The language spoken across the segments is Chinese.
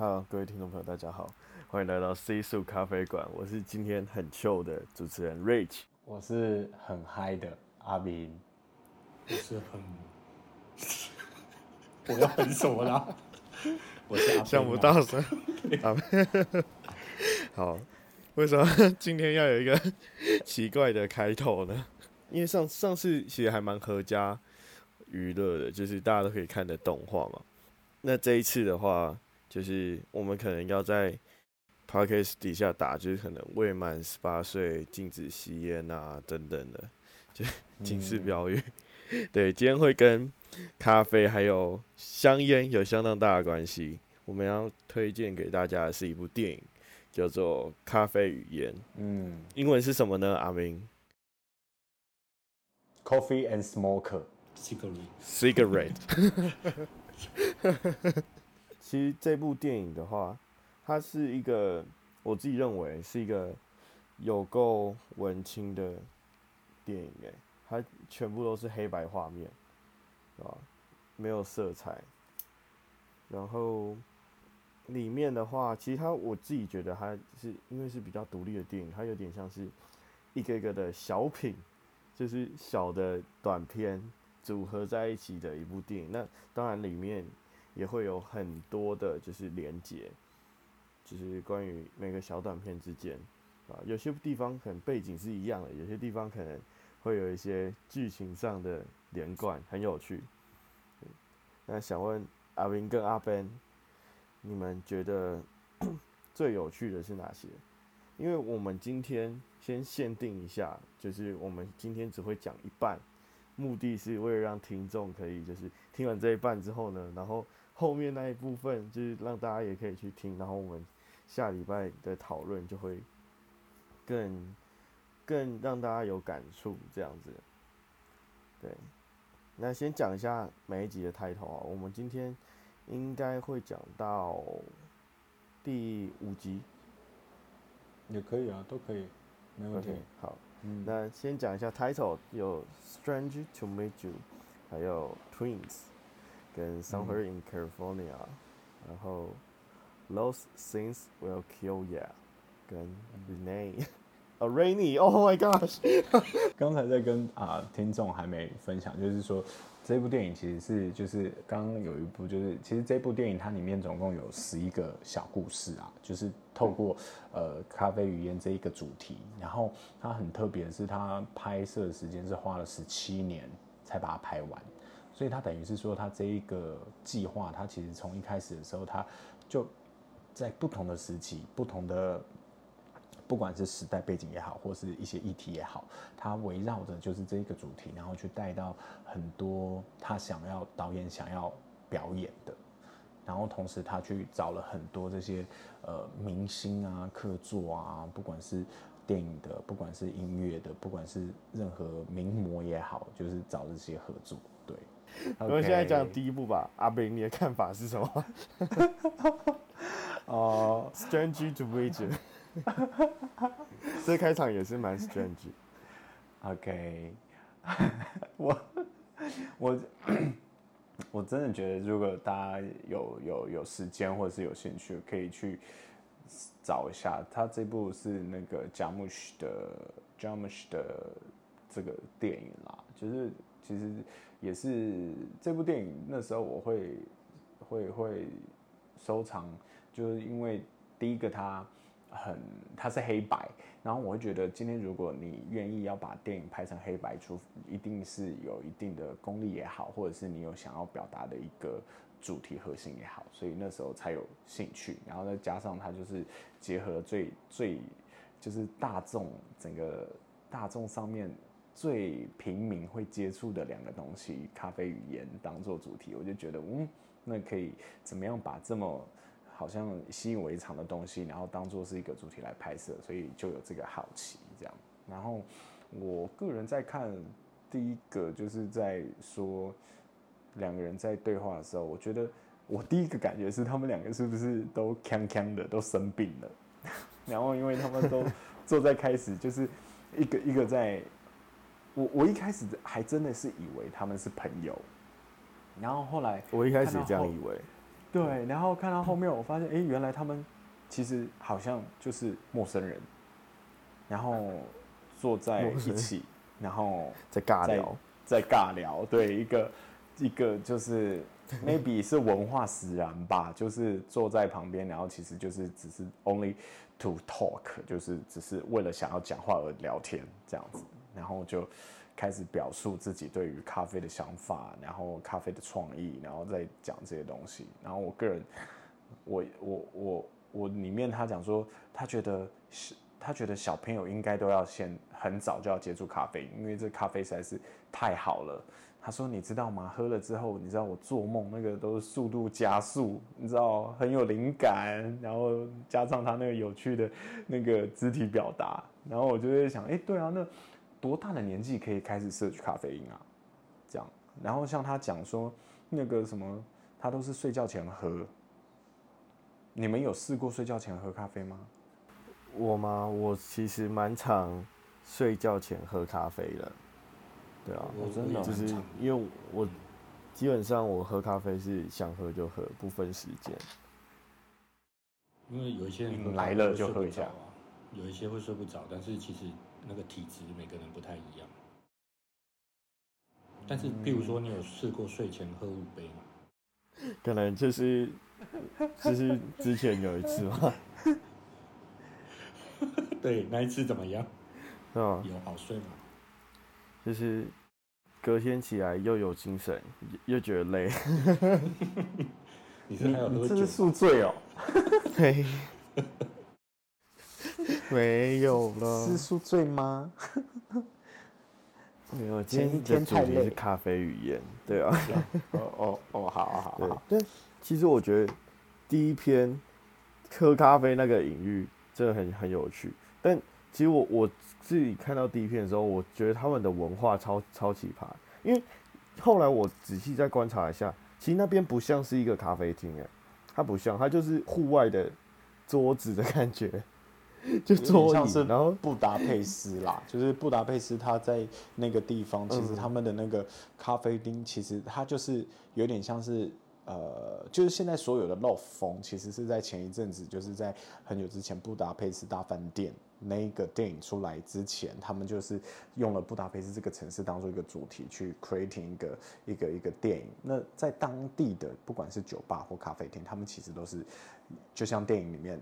Hello，各位听众朋友，大家好，欢迎来到 C 数咖啡馆。我是今天很 chill 的主持人 Rich，我是很嗨的阿明，我是很，我要很什么啦？我是想不到声。好，为什么今天要有一个奇怪的开头呢？因为上上次其实还蛮合家娱乐的，就是大家都可以看的动画嘛。那这一次的话，就是我们可能要在 podcast 底下打，就是可能未满十八岁禁止吸烟啊等等的，就警示标语。嗯、对，今天会跟咖啡还有香烟有相当大的关系。我们要推荐给大家的是一部电影，叫做《咖啡与烟》。嗯，英文是什么呢？阿明？Coffee and Smoke。其实这部电影的话，它是一个我自己认为是一个有够文青的电影诶，它全部都是黑白画面，啊，没有色彩。然后里面的话，其实它我自己觉得它是因为是比较独立的电影，它有点像是一个一个的小品，就是小的短片。组合在一起的一部电影，那当然里面也会有很多的，就是连接，就是关于每个小短片之间啊，有些地方可能背景是一样的，有些地方可能会有一些剧情上的连贯，很有趣。那想问阿明跟阿 Ben，你们觉得 最有趣的是哪些？因为我们今天先限定一下，就是我们今天只会讲一半。目的是为了让听众可以就是听完这一半之后呢，然后后面那一部分就是让大家也可以去听，然后我们下礼拜的讨论就会更更让大家有感触这样子。对，那先讲一下每一集的 title 啊，我们今天应该会讲到第五集，也可以啊，都可以，没问题。Okay, 好。嗯，那先讲一下 title，有 Strange to Meet You，还有 Twins，跟 Somewhere in California，、嗯、然后 Those Things Will Kill Ya，跟 Renee，啊 Rainy，Oh my gosh，刚才在跟啊、呃、听众还没分享，就是说。这部电影其实是就是刚刚有一部就是其实这部电影它里面总共有十一个小故事啊，就是透过呃咖啡语言这一个主题，然后它很特别的是它拍摄的时间是花了十七年才把它拍完，所以他等于是说他这一个计划他其实从一开始的时候他就在不同的时期不同的。不管是时代背景也好，或是一些议题也好，他围绕着就是这一个主题，然后去带到很多他想要导演想要表演的，然后同时他去找了很多这些呃明星啊、客座啊，不管是电影的，不管是音乐的，不管是任何名模也好，就是找这些合作。对，我们现在讲第一部吧，阿炳，你的看法是什么？哦、uh,，Strange to you。这开场也是蛮 strange。OK，我我我真的觉得，如果大家有有有时间或者是有兴趣，可以去找一下。他这部是那个 Jarmusch 的 Jarmusch 的这个电影啦，就是其实也是这部电影那时候我会会会收藏，就是因为第一个它。很，它是黑白，然后我会觉得今天如果你愿意要把电影拍成黑白出，一定是有一定的功力也好，或者是你有想要表达的一个主题核心也好，所以那时候才有兴趣，然后再加上它就是结合最最就是大众整个大众上面最平民会接触的两个东西，咖啡语言当做主题，我就觉得嗯，那可以怎么样把这么。好像习以为常的东西，然后当做是一个主题来拍摄，所以就有这个好奇这样。然后我个人在看第一个，就是在说两个人在对话的时候，我觉得我第一个感觉是他们两个是不是都锵锵的，都生病了。然后因为他们都坐在开始，就是一个一个在，我我一开始还真的是以为他们是朋友，然后后来我一开始也这样以为。对，然后看到后面，我发现，哎，原来他们其实好像就是陌生人，然后坐在一起，然后 在尬聊，在尬聊，对，一个一个就是 maybe 是文化使然吧，就是坐在旁边，然后其实就是只是 only to talk，就是只是为了想要讲话而聊天这样子，然后就。开始表述自己对于咖啡的想法，然后咖啡的创意，然后再讲这些东西。然后我个人，我我我我里面他讲说，他觉得是，他觉得小朋友应该都要先很早就要接触咖啡，因为这咖啡实在是太好了。他说，你知道吗？喝了之后，你知道我做梦那个都是速度加速，你知道很有灵感，然后加上他那个有趣的那个肢体表达，然后我就在想，哎，对啊，那。多大的年纪可以开始摄取咖啡因啊？这样，然后像他讲说，那个什么，他都是睡觉前喝。你们有试过睡觉前喝咖啡吗？我吗？我其实蛮常睡觉前喝咖啡的。对啊，我真的就是因为我基本上我喝咖啡是想喝就喝，不分时间。因为有一些人来了就喝一下，有一些会睡不着，但是其实。那个体质每个人不太一样，但是，譬如说，你有试过睡前喝五杯吗？可能就是，就是之前有一次嘛。对，那一次怎么样？哦，有好睡吗？就是隔天起来又有精神，又觉得累。你是还有喝酒？这是宿醉哦。对。没有了，是宿醉吗？没有，今天的主题是咖啡语言，对啊。哦哦哦，好好好。对，但其实我觉得第一篇喝咖啡那个隐喻真的很很有趣。但其实我我自己看到第一篇的时候，我觉得他们的文化超超奇葩。因为后来我仔细再观察一下，其实那边不像是一个咖啡厅诶，它不像，它就是户外的桌子的感觉。就像是然后布达佩斯啦，就是布达佩斯，它在那个地方，其实他们的那个咖啡厅，其实它就是有点像是呃，就是现在所有的 loft 风，其实是在前一阵子，就是在很久之前，布达佩斯大饭店那个电影出来之前，他们就是用了布达佩斯这个城市当做一个主题去 creating 一个一个一个电影。那在当地的不管是酒吧或咖啡厅，他们其实都是就像电影里面。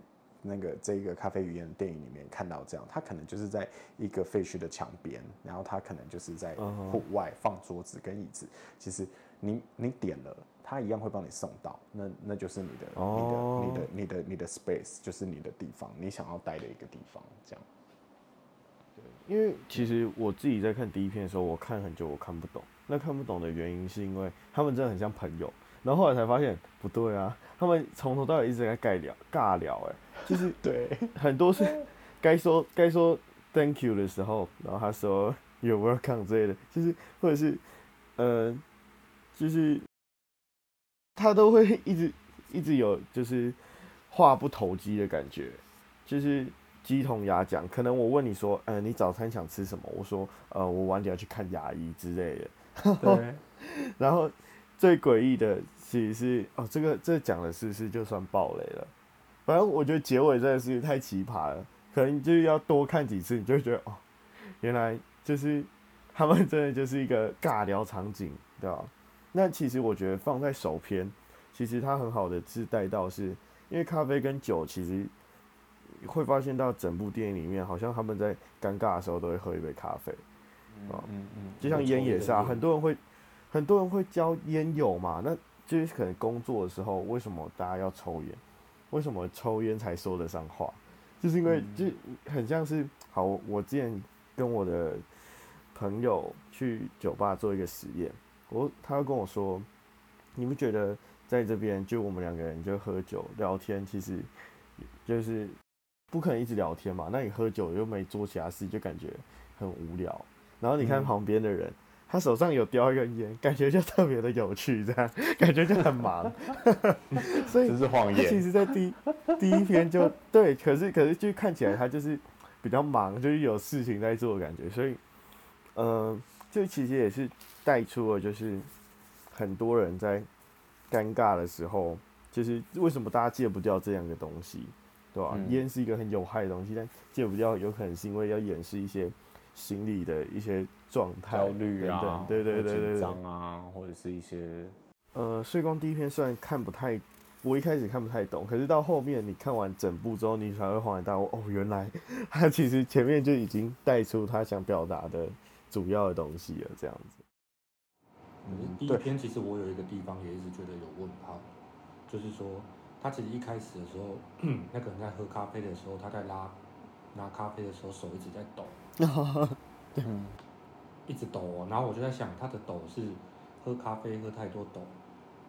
那个这个咖啡语言的电影里面看到这样，他可能就是在一个废墟的墙边，然后他可能就是在户外放桌子跟椅子。其实你你点了，他一样会帮你送到，那那就是你的你的你的你的你的 space，就是你的地方，你想要待的一个地方，这样。对，因为其实我自己在看第一篇的时候，我看很久，我看不懂。那看不懂的原因是因为他们真的很像朋友，然后后来才发现不对啊，他们从头到尾一直在尬聊尬聊，哎。就是 对，很多是 该说该说 thank you 的时候，然后他说 you're welcome 之类的，就是或者是呃，就是他都会一直一直有就是话不投机的感觉，就是鸡同鸭讲。可能我问你说，呃，你早餐想吃什么？我说，呃，我晚点要去看牙医之类的。对。然后最诡异的其实是哦，这个这讲的是不是就算爆雷了？反正我觉得结尾真的是太奇葩了，可能就是要多看几次，你就会觉得哦，原来就是他们真的就是一个尬聊场景，对吧？那其实我觉得放在首篇，其实它很好的是带到是，因为咖啡跟酒其实会发现到整部电影里面，好像他们在尴尬的时候都会喝一杯咖啡，啊，嗯嗯，就像烟也是啊，很多人会很多人会交烟友嘛，那就是可能工作的时候，为什么大家要抽烟？为什么抽烟才说得上话？就是因为就很像是好，我之前跟我的朋友去酒吧做一个实验，我他跟我说，你不觉得在这边就我们两个人就喝酒聊天，其实就是不可能一直聊天嘛？那你喝酒又没做其他事，就感觉很无聊。然后你看旁边的人。嗯他手上有叼一根烟，感觉就特别的有趣，这样感觉就很忙，所以这是谎言。其实，在第第一篇就对，可是可是就看起来他就是比较忙，就是有事情在做的感觉，所以，呃，这其实也是带出了就是很多人在尴尬的时候，就是为什么大家戒不掉这样的东西，对吧？烟、嗯、是一个很有害的东西，但戒不掉有可能是因为要掩饰一些心理的一些状态、焦虑啊，对对对对紧张啊，或者是一些呃，睡光第一篇虽然看不太。我一开始看不太懂，可是到后面你看完整部之后，你才会恍然大悟哦，原来他其实前面就已经带出他想表达的主要的东西了，这样子。嗯，第一篇其实我有一个地方也一直觉得有问号，就是说他其实一开始的时候，那个人在喝咖啡的时候，他在拉拿咖啡的时候手一直在抖，对，一直抖哦，然后我就在想他的抖是喝咖啡喝太多抖。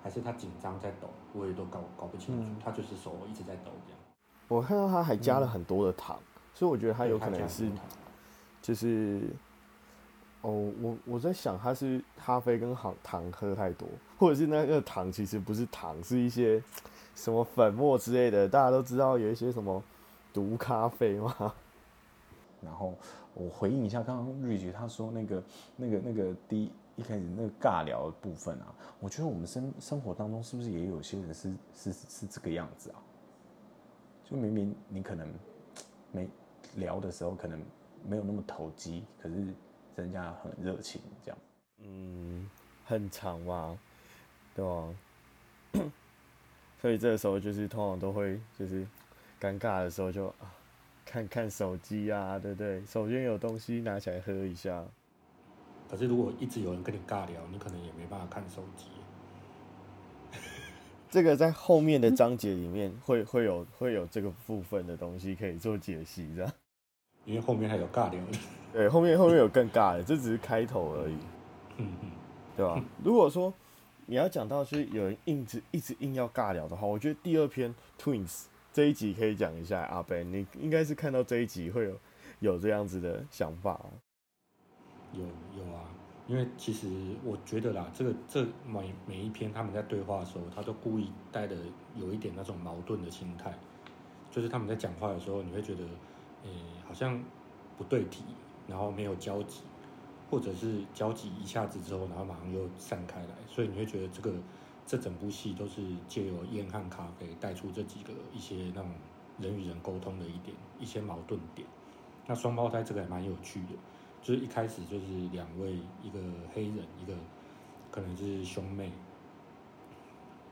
还是他紧张在抖，我也都搞搞不清楚。嗯、他就是手一直在抖这样。我看到他还加了很多的糖，嗯、所以我觉得他有可能是，就是，哦，我我在想他是咖啡跟糖糖喝太多，或者是那个糖其实不是糖，是一些什么粉末之类的。大家都知道有一些什么毒咖啡吗？然后我回应一下刚刚瑞菊他说那个那个那个第一。一开始那个尬聊的部分啊，我觉得我们生生活当中是不是也有些人是是是这个样子啊？就明明你可能没聊的时候可能没有那么投机，可是人家很热情这样。嗯，很长嘛，对吧？所以这个时候就是通常都会就是尴尬的时候就啊看看手机啊，对不对？手边有东西拿起来喝一下。可是如果一直有人跟你尬聊，你可能也没办法看手机。这个在后面的章节里面会会有会有这个部分的东西可以做解析，这样。因为后面还有尬聊。对，后面后面有更尬的，这只是开头而已。嗯嗯，对吧？如果说你要讲到就是有人硬直一直硬要尬聊的话，我觉得第二篇 Twins 这一集可以讲一下。阿 Ben，你应该是看到这一集会有有这样子的想法。有有啊，因为其实我觉得啦，这个这每每一篇他们在对话的时候，他都故意带的有一点那种矛盾的心态，就是他们在讲话的时候，你会觉得，诶、好像不对题，然后没有交集，或者是交集一下子之后，然后马上又散开来，所以你会觉得这个这整部戏都是借由烟和咖啡带出这几个一些那种人与人沟通的一点一些矛盾点。那双胞胎这个还蛮有趣的。就是一开始就是两位，一个黑人，一个可能是兄妹，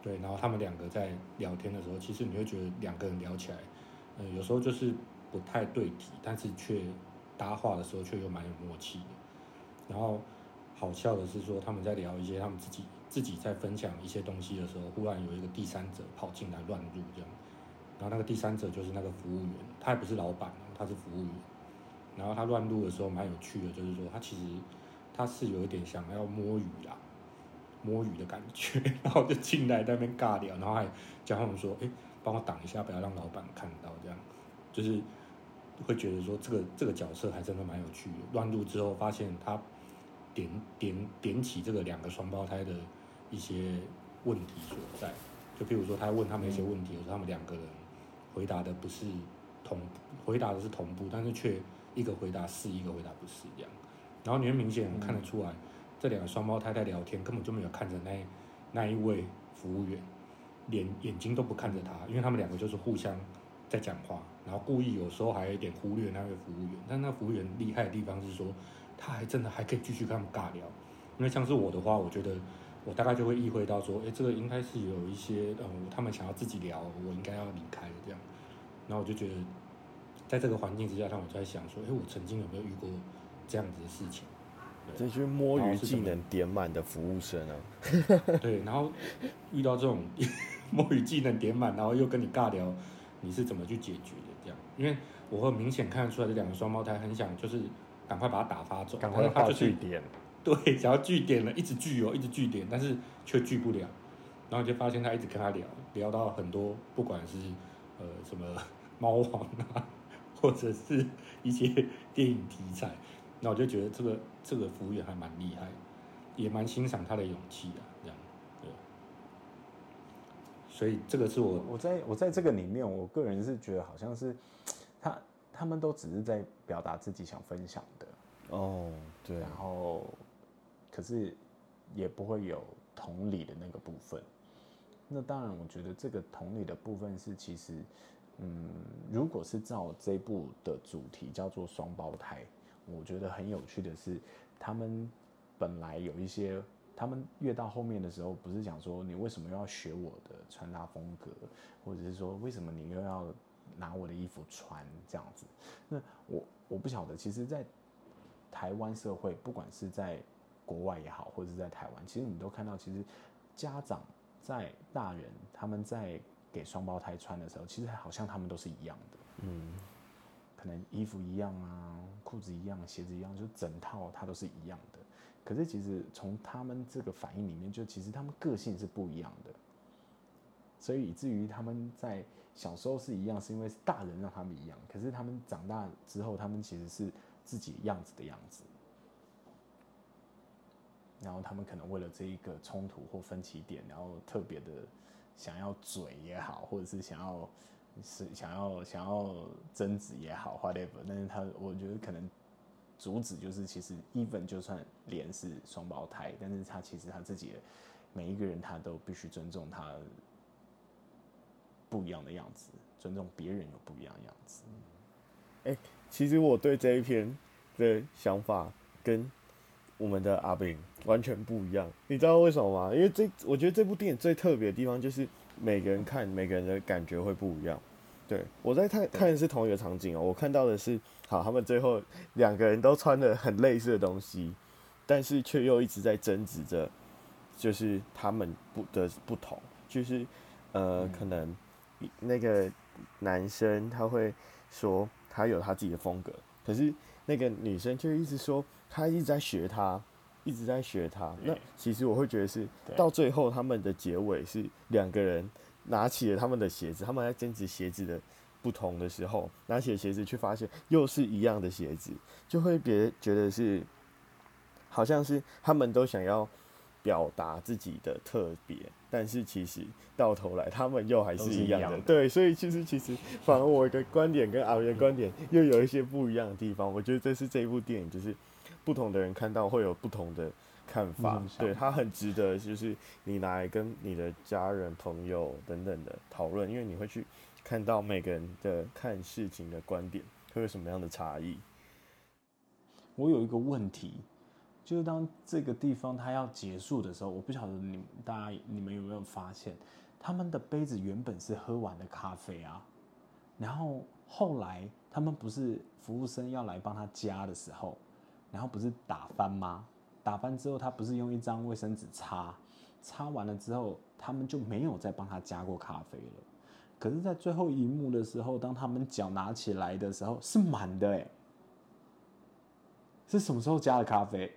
对，然后他们两个在聊天的时候，其实你会觉得两个人聊起来，呃，有时候就是不太对题，但是却搭话的时候却又蛮有默契的。然后好笑的是说，他们在聊一些他们自己自己在分享一些东西的时候，忽然有一个第三者跑进来乱入这样，然后那个第三者就是那个服务员，他也不是老板，他是服务员。然后他乱入的时候蛮有趣的，就是说他其实他是有一点想要摸鱼啦，摸鱼的感觉，然后就进来那边尬聊，然后还叫他们说：“哎，帮我挡一下，不要让老板看到。”这样就是会觉得说这个这个角色还真的蛮有趣的。乱入之后发现他点点点起这个两个双胞胎的一些问题所在，就譬如说他问他们一些问题，有时候他们两个人回答的不是同回答的是同步，但是却。一个回答是，一个回答不是这样，然后你会明显看得出来，这两个双胞胎在聊天，根本就没有看着那那一位服务员，连眼睛都不看着他，因为他们两个就是互相在讲话，然后故意有时候还有一点忽略那位服务员，但那服务员厉害的地方是说，他还真的还可以继续跟他们尬聊，因为像是我的话，我觉得我大概就会意会到说，哎，这个应该是有一些，呃，他们想要自己聊，我应该要离开这样，然后我就觉得。在这个环境之下，让我在想说，哎，我曾经有没有遇过这样子的事情？这些摸鱼技能点满的服务生啊。对，然后遇到这种 摸鱼技能点满，然后又跟你尬聊，你是怎么去解决的？这样，因为我会明显看得出来，这两个双胞胎很想就是赶快把他打发走，赶快他就是点，对，想要据点了，一直据哦，一直据点，但是却据不了。然后你就发现他一直跟他聊，聊到很多，不管是呃什么 猫王啊。或者是一些 电影题材，那我就觉得这个这个服务员还蛮厉害，也蛮欣赏他的勇气啊，这样，对。所以这个是我我在我在这个里面，我个人是觉得好像是他他们都只是在表达自己想分享的。哦，对，然后可是也不会有同理的那个部分，那当然，我觉得这个同理的部分是，其实，嗯，如果是照这部的主题叫做双胞胎，我觉得很有趣的是，他们本来有一些，他们越到后面的时候，不是讲说你为什么又要学我的穿搭风格，或者是说为什么你又要拿我的衣服穿这样子？那我我不晓得，其实，在台湾社会，不管是在国外也好，或者是在台湾，其实你都看到，其实家长在大人他们在给双胞胎穿的时候，其实好像他们都是一样的，嗯，可能衣服一样啊，裤子一样，鞋子一样，就整套它都是一样的。可是其实从他们这个反应里面，就其实他们个性是不一样的，所以以至于他们在小时候是一样，是因为大人让他们一样，可是他们长大之后，他们其实是自己样子的样子。然后他们可能为了这一个冲突或分歧点，然后特别的想要嘴也好，或者是想要是想要想要争执也好，whatever。但是他我觉得可能主旨就是，其实 even 就算连是双胞胎，但是他其实他自己每一个人他都必须尊重他不一样的样子，尊重别人有不一样的样子。哎、欸，其实我对这一篇的想法跟。我们的阿炳完全不一样，你知道为什么吗？因为这我觉得这部电影最特别的地方就是每个人看每个人的感觉会不一样。对，我在看看的是同一个场景哦，我看到的是好，他们最后两个人都穿的很类似的东西，但是却又一直在争执着，就是他们不的不同，就是呃，可能那个男生他会说他有他自己的风格，可是那个女生却一直说。他一直在学他，一直在学他。那其实我会觉得是到最后他们的结尾是两个人拿起了他们的鞋子，他们在争执鞋子的不同的时候，拿起了鞋子，却发现又是一样的鞋子，就会别觉得是好像是他们都想要表达自己的特别，但是其实到头来他们又还是一样的。对，所以其实其实反而我的观点跟阿元的观点又有一些不一样的地方。我觉得这是这一部电影就是。不同的人看到会有不同的看法，对，它很值得，就是你拿来跟你的家人、朋友等等的讨论，因为你会去看到每个人的看事情的观点会有什么样的差异。我有一个问题，就是当这个地方它要结束的时候，我不晓得你大家你们有没有发现，他们的杯子原本是喝完的咖啡啊，然后后来他们不是服务生要来帮他加的时候。然后不是打翻吗？打翻之后，他不是用一张卫生纸擦，擦完了之后，他们就没有再帮他加过咖啡了。可是，在最后一幕的时候，当他们脚拿起来的时候，是满的哎。是什么时候加的咖啡？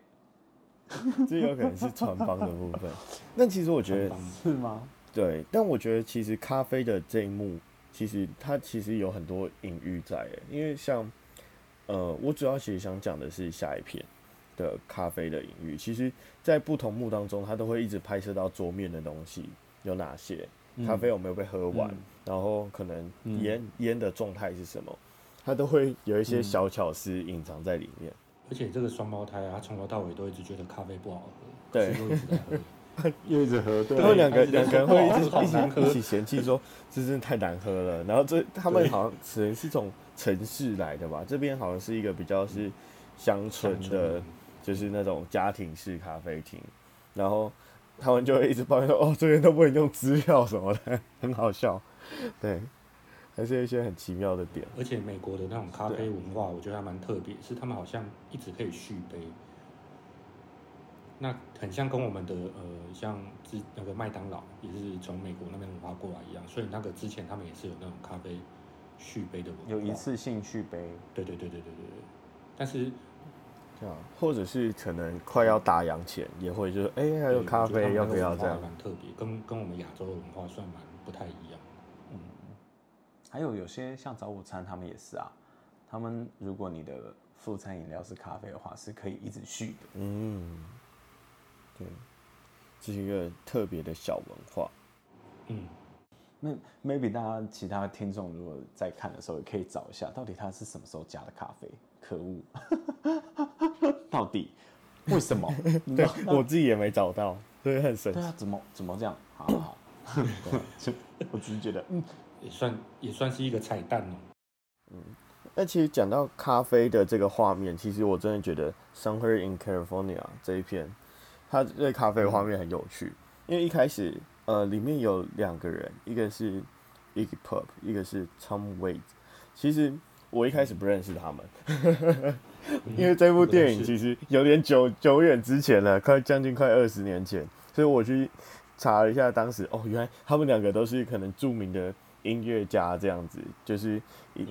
这有可能是穿帮的部分。那其实我觉得是吗？对，但我觉得其实咖啡的这一幕，其实它其实有很多隐喻在哎，因为像。呃，我主要其实想讲的是下一篇的咖啡的隐喻。其实，在不同幕当中，它都会一直拍摄到桌面的东西有哪些，咖啡有没有被喝完，嗯、然后可能烟烟、嗯、的状态是什么，它都会有一些小巧思隐藏在里面。而且这个双胞胎啊，他从头到尾都一直觉得咖啡不好喝，对，又一直喝，对，然后两个两个人会一直一起一起嫌弃说这真的太难喝了。然后这他们好像只能是从。城市来的吧，这边好像是一个比较是乡村的，就是那种家庭式咖啡厅，然后他们就会一直抱怨说：“哦，这边都不能用支票什么的，很好笑。”对，还是有一些很奇妙的点。而且美国的那种咖啡文化，我觉得还蛮特别，是他们好像一直可以续杯，那很像跟我们的呃，像之那个麦当劳也是从美国那边文化过来一样，所以那个之前他们也是有那种咖啡。续杯的文化有一次性续杯，对对对对对对，但是，这样，或者是可能快要打烊前也会就是哎、欸、还有咖啡要不要这样？蛮特别，跟跟我们亚洲的文化算蛮不太一样。嗯，还有有些像早午餐他们也是啊，他们如果你的副餐饮料是咖啡的话，是可以一直续的。嗯，对，这是一个特别的小文化。嗯。那 maybe 大家其他听众如果在看的时候，也可以找一下，到底他是什么时候加的咖啡？可恶，到底为什么？对，我自己也没找到，所以很神奇。对啊，怎么怎么这样？好好好，就我只是觉得，嗯，也算也算是一个彩蛋哦。嗯，那其实讲到咖啡的这个画面，其实我真的觉得《Somewhere in California》这一片，它对咖啡画面很有趣，因为一开始呃里面有两个人，一个是 Iggy Pop，一个是 Tom Waits。其实我一开始不认识他们，因为这部电影其实有点久久远之前了，快将近快二十年前，所以我去查了一下，当时哦，原来他们两个都是可能著名的。音乐家这样子，就是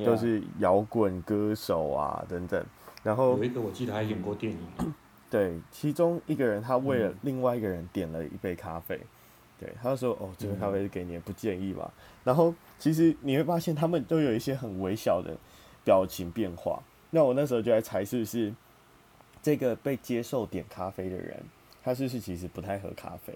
都是摇滚歌手啊等等。然后有一个我记得还演过电影。对，其中一个人他为了另外一个人点了一杯咖啡，对，他就说：“哦，这个咖啡是给你，不介意吧？”然后其实你会发现他们都有一些很微小的表情变化。那我那时候就在猜是不是这个被接受点咖啡的人，他是不是其实不太喝咖啡？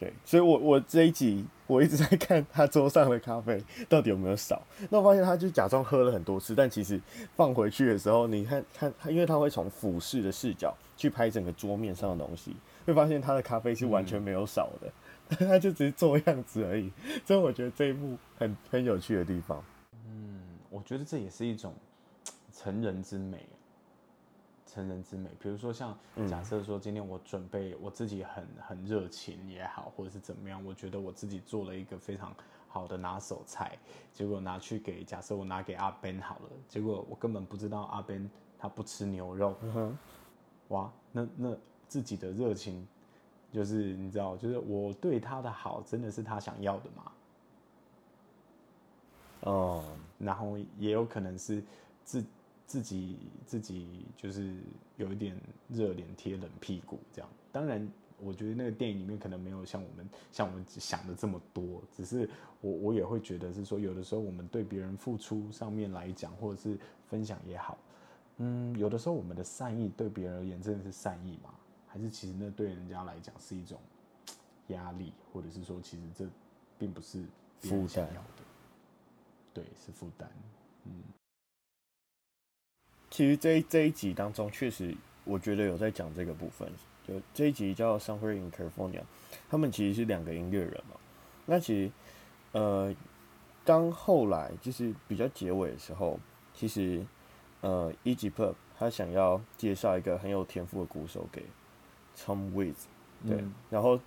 对，所以我我这一集我一直在看他桌上的咖啡到底有没有少。那我发现他就假装喝了很多次，但其实放回去的时候，你看看他，因为他会从俯视的视角去拍整个桌面上的东西，会发现他的咖啡是完全没有少的，嗯、他就只是做样子而已。所以我觉得这一幕很很有趣的地方。嗯，我觉得这也是一种成人之美。成人之美，比如说像假设说今天我准备我自己很很热情也好，或者是怎么样，我觉得我自己做了一个非常好的拿手菜，结果拿去给假设我拿给阿 Ben 好了，结果我根本不知道阿 Ben 他不吃牛肉，嗯，哇，那那自己的热情就是你知道，就是我对他的好真的是他想要的吗？哦，然后也有可能是自。自己自己就是有一点热脸贴冷屁股这样，当然我觉得那个电影里面可能没有像我们像我们想的这么多，只是我我也会觉得是说，有的时候我们对别人付出上面来讲，或者是分享也好，嗯，有的时候我们的善意对别人而言真的是善意吗？还是其实那对人家来讲是一种压力，或者是说其实这并不是别人想要的，对，是负担，嗯。其实这一这一集当中，确实我觉得有在讲这个部分。就这一集叫《Somewhere in California》，他们其实是两个音乐人嘛。那其实，呃，当后来就是比较结尾的时候，其实，呃一级他想要介绍一个很有天赋的鼓手给 Tom w i t s。对，嗯、然后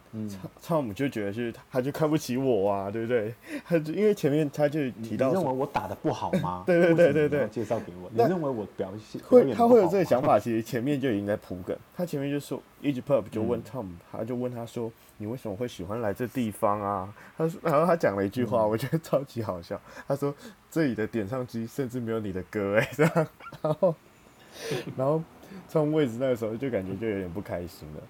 汤姆就觉得是，他就看不起我啊，对不对？他就因为前面他就提到，你认为我打的不好吗？对对对对对，介绍给我。你认为我表现会，他会有这个想法，其实前面就已经在铺梗。他前面就说，Iggy Pop 就问汤姆，他就问他说，你为什么会喜欢来这地方啊？他说，然后他讲了一句话，我觉得超级好笑。他说，这里的点唱机甚至没有你的歌哎，这样。然后，然后从位置那个时候就感觉就有点不开心了。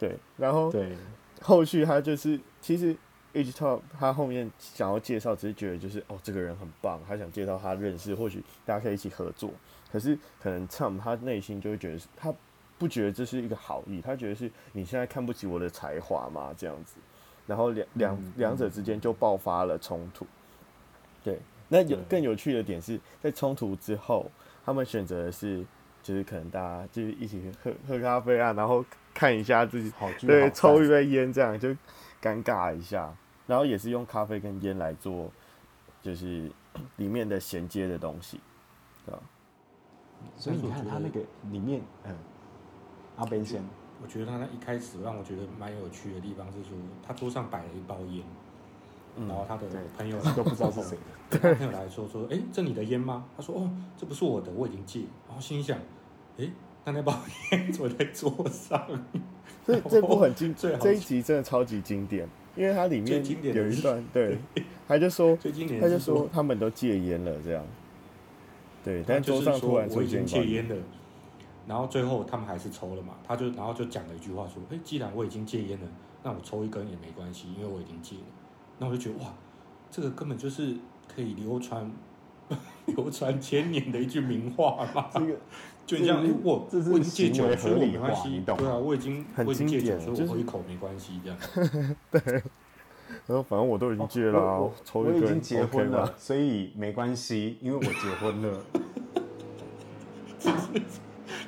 对，然后对，后续他就是其实 Iggy Pop 他后面想要介绍，只是觉得就是哦，这个人很棒，他想介绍他认识，或许大家可以一起合作。可是可能 Tom 他内心就会觉得他不觉得这是一个好意，他觉得是你现在看不起我的才华嘛，这样子。然后两两两者之间就爆发了冲突。对，那有更有趣的点是在冲突之后，他们选择的是就是可能大家就是一起喝喝咖啡啊，然后。看一下自己，好对，好抽一杯烟，这样就尴尬一下。然后也是用咖啡跟烟来做，就是 里面的衔接的东西，对吧？所以你看他那个里面，嗯，阿 Ben 先，我觉得他那一开始让我觉得蛮有趣的地方是说，他桌上摆了一包烟，嗯、然后他的朋友 都不知道是谁的，对，朋友来说说，哎、欸，这你的烟吗？他说，哦，这不是我的，我已经戒。然后心想，哎、欸。他那包烟怎么在桌上？所以这部很经，这一集真的超级经典，因为它里面有一段，对，他就说，他就说他们都戒烟了，这样。对，但桌上突然出现戒烟的，然后最后他们还是抽了嘛？他就然后就讲了一句话说：“哎，既然我已经戒烟了，那我抽一根也没关系，因为我已经戒了。”那我就觉得哇，这个根本就是可以流传 流传千年的一句名话嘛。这个。就这样，我我已经戒酒，所以我没关系。对啊，我已经我已经戒酒，所以我喝一口没关系。这样。对。然后反正我都已经戒了，我抽一根。我已经结婚了，所以没关系，因为我结婚了。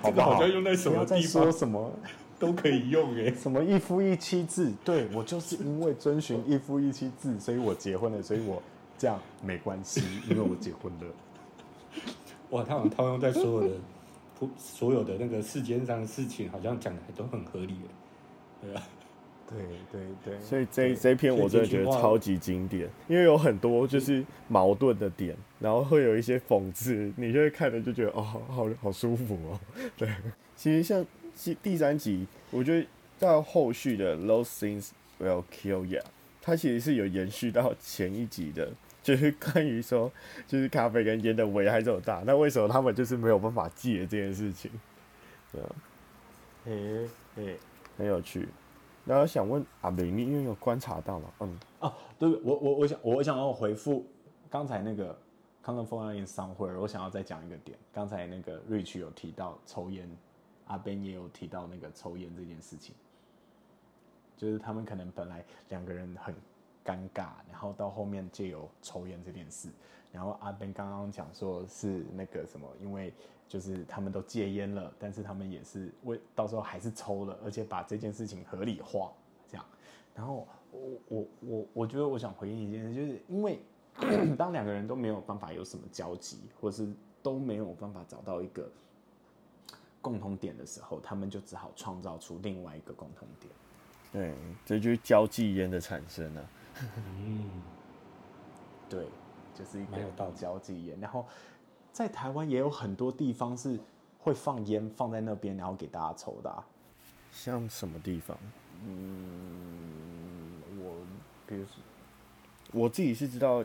这个好像用在什么地方？说什么？都可以用哎。什么一夫一妻制？对，我就是因为遵循一夫一妻制，所以我结婚了，所以我这样没关系，因为我结婚了。哇，他好像套用在所有的、所有的那个世间上的事情，好像讲的都很合理，对啊，对对对。所以这这篇我真的觉得超级经典，因为有很多就是矛盾的点，然后会有一些讽刺，你就会看着就觉得哦，好好舒服哦。对，其实像第三集，我觉得到后续的 Those things will kill you，它其实是有延续到前一集的。就是关于说，就是咖啡跟烟的危害这么大，那为什么他们就是没有办法戒这件事情？对啊，诶诶，很有趣。然后想问阿美，你因为有观察到吗？嗯，哦，对，我我我想我想要回复刚才那个 California Somewhere，我想要再讲一个点。刚才那个 Rich 有提到抽烟，阿 Ben 也有提到那个抽烟这件事情，就是他们可能本来两个人很。尴尬，然后到后面借由抽烟这件事，然后阿 Ben 刚刚讲说是那个什么，因为就是他们都戒烟了，但是他们也是为到时候还是抽了，而且把这件事情合理化，这样。然后我我我我觉得我想回应一件事，就是因为当两个人都没有办法有什么交集，或是都没有办法找到一个共同点的时候，他们就只好创造出另外一个共同点。对，这就是交际烟的产生啊。嗯，对，就是一个交际烟。然后在台湾也有很多地方是会放烟放在那边，然后给大家抽的啊。像什么地方？嗯，我比如说我自己是知道，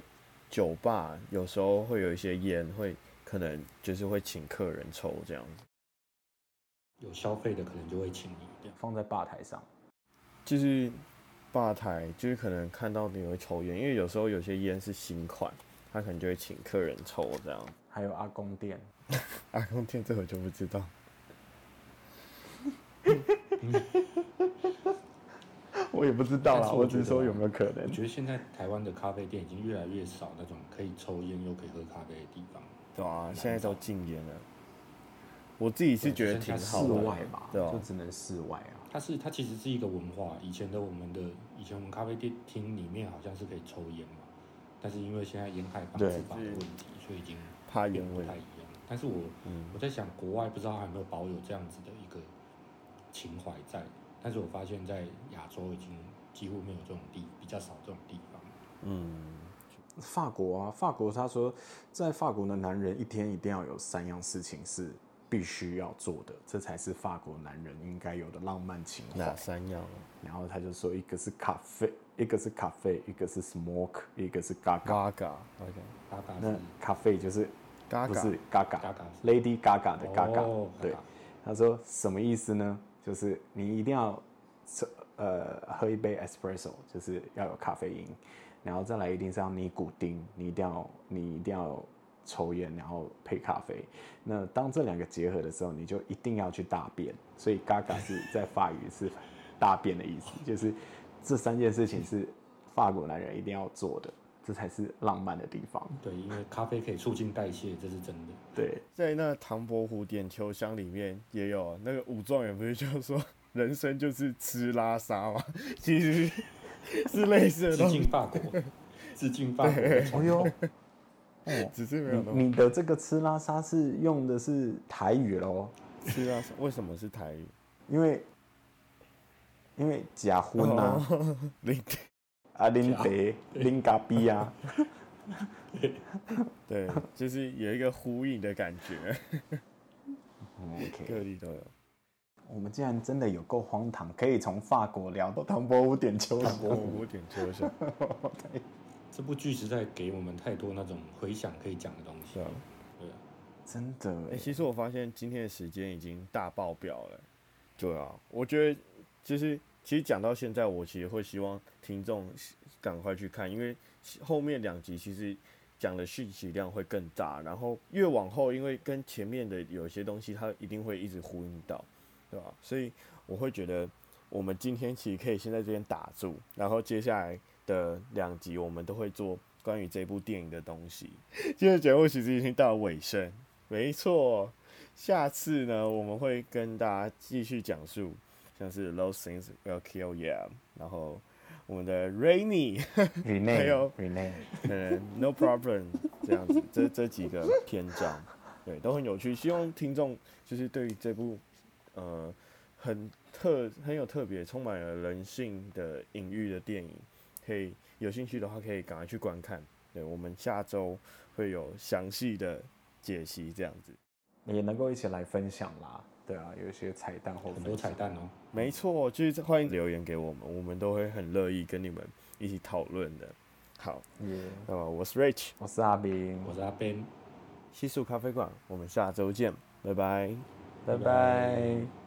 酒吧有时候会有一些烟，会可能就是会请客人抽这样子。有消费的可能就会请你放在吧台上，就是。吧台就是可能看到你会抽烟，因为有时候有些烟是新款，他可能就会请客人抽这样。还有阿公店，阿公店这我就不知道。我也不知道啦，我只是说有没有可能。我觉得现在台湾的咖啡店已经越来越少那种可以抽烟又可以喝咖啡的地方。对啊，现在都禁烟了。我自己是觉得挺好的，室外吧，对，就只能室外啊。它是它其实是一个文化，以前的我们的以前我们咖啡店厅里面好像是可以抽烟嘛，但是因为现在烟害防治法的问题，所以已经怕烟不太一样。但是我、嗯、我在想，国外不知道还有没有保有这样子的一个情怀在，但是我发现在亚洲已经几乎没有这种地，比较少这种地方。嗯，法国啊，法国他说，在法国的男人一天一定要有三样事情是。必须要做的，这才是法国男人应该有的浪漫情怀。哪三样？然后他就说，一个是咖啡，一个是咖啡，一个是 smoke，一个是 Gaga。Gaga，OK，Gaga。那咖啡就是 Gaga，不是 Gaga，Lady Gaga 的 Gaga。对，他说什么意思呢？就是你一定要呃喝一杯 espresso，就是要有咖啡因，然后再来一定是要尼古丁，你一定要你一定要。抽烟，然后配咖啡。那当这两个结合的时候，你就一定要去大便。所以 “gaga” 是在法语是大便的意思，就是这三件事情是法国男人一定要做的，这才是浪漫的地方。对，因为咖啡可以促进代谢，这是真的。对，在那唐伯虎点秋香里面也有那个武状元，不是就是说人生就是吃拉撒吗？其实是类似的。致敬法国，致敬法国。哎呦。哦，只是没有你。你的这个吃拉沙是用的是台语喽？吃拉沙为什么是台语？因为因为假婚呐，林啊林德林咖比啊，对，就是有一个呼应的感觉。OK，各地都有。我们竟然真的有够荒唐，可以从法国聊到唐伯虎点秋香。唐伯虎点秋香。这部剧实在给我们太多那种回想可以讲的东西啊，对啊，真的。哎，其实我发现今天的时间已经大爆表了，对啊，我觉得就是其实讲到现在，我其实会希望听众赶快去看，因为后面两集其实讲的讯息量会更大，然后越往后，因为跟前面的有些东西它一定会一直呼应到，对吧？所以我会觉得我们今天其实可以先在这边打住，然后接下来。的两集，我们都会做关于这部电影的东西。今天节目其实已经到尾声，没错。下次呢，我们会跟大家继续讲述像是 Those Things Will Kill You，然后我们的 Rainy，还有 Renee，嗯，No Problem 这样子，这这几个篇章，对，都很有趣。希望听众就是对于这部呃很特很有特别、充满了人性的隐喻的电影，可以有兴趣的话，可以赶快去观看。对，我们下周会有详细的解析，这样子也能够一起来分享啦。对啊，有一些彩蛋或很多彩蛋哦。没错，就是欢迎留言给我们，我们都会很乐意跟你们一起讨论的。好，那么.我是 Rich，我是阿斌，我是阿 Ben，细数咖啡馆，我们下周见，拜拜，拜拜。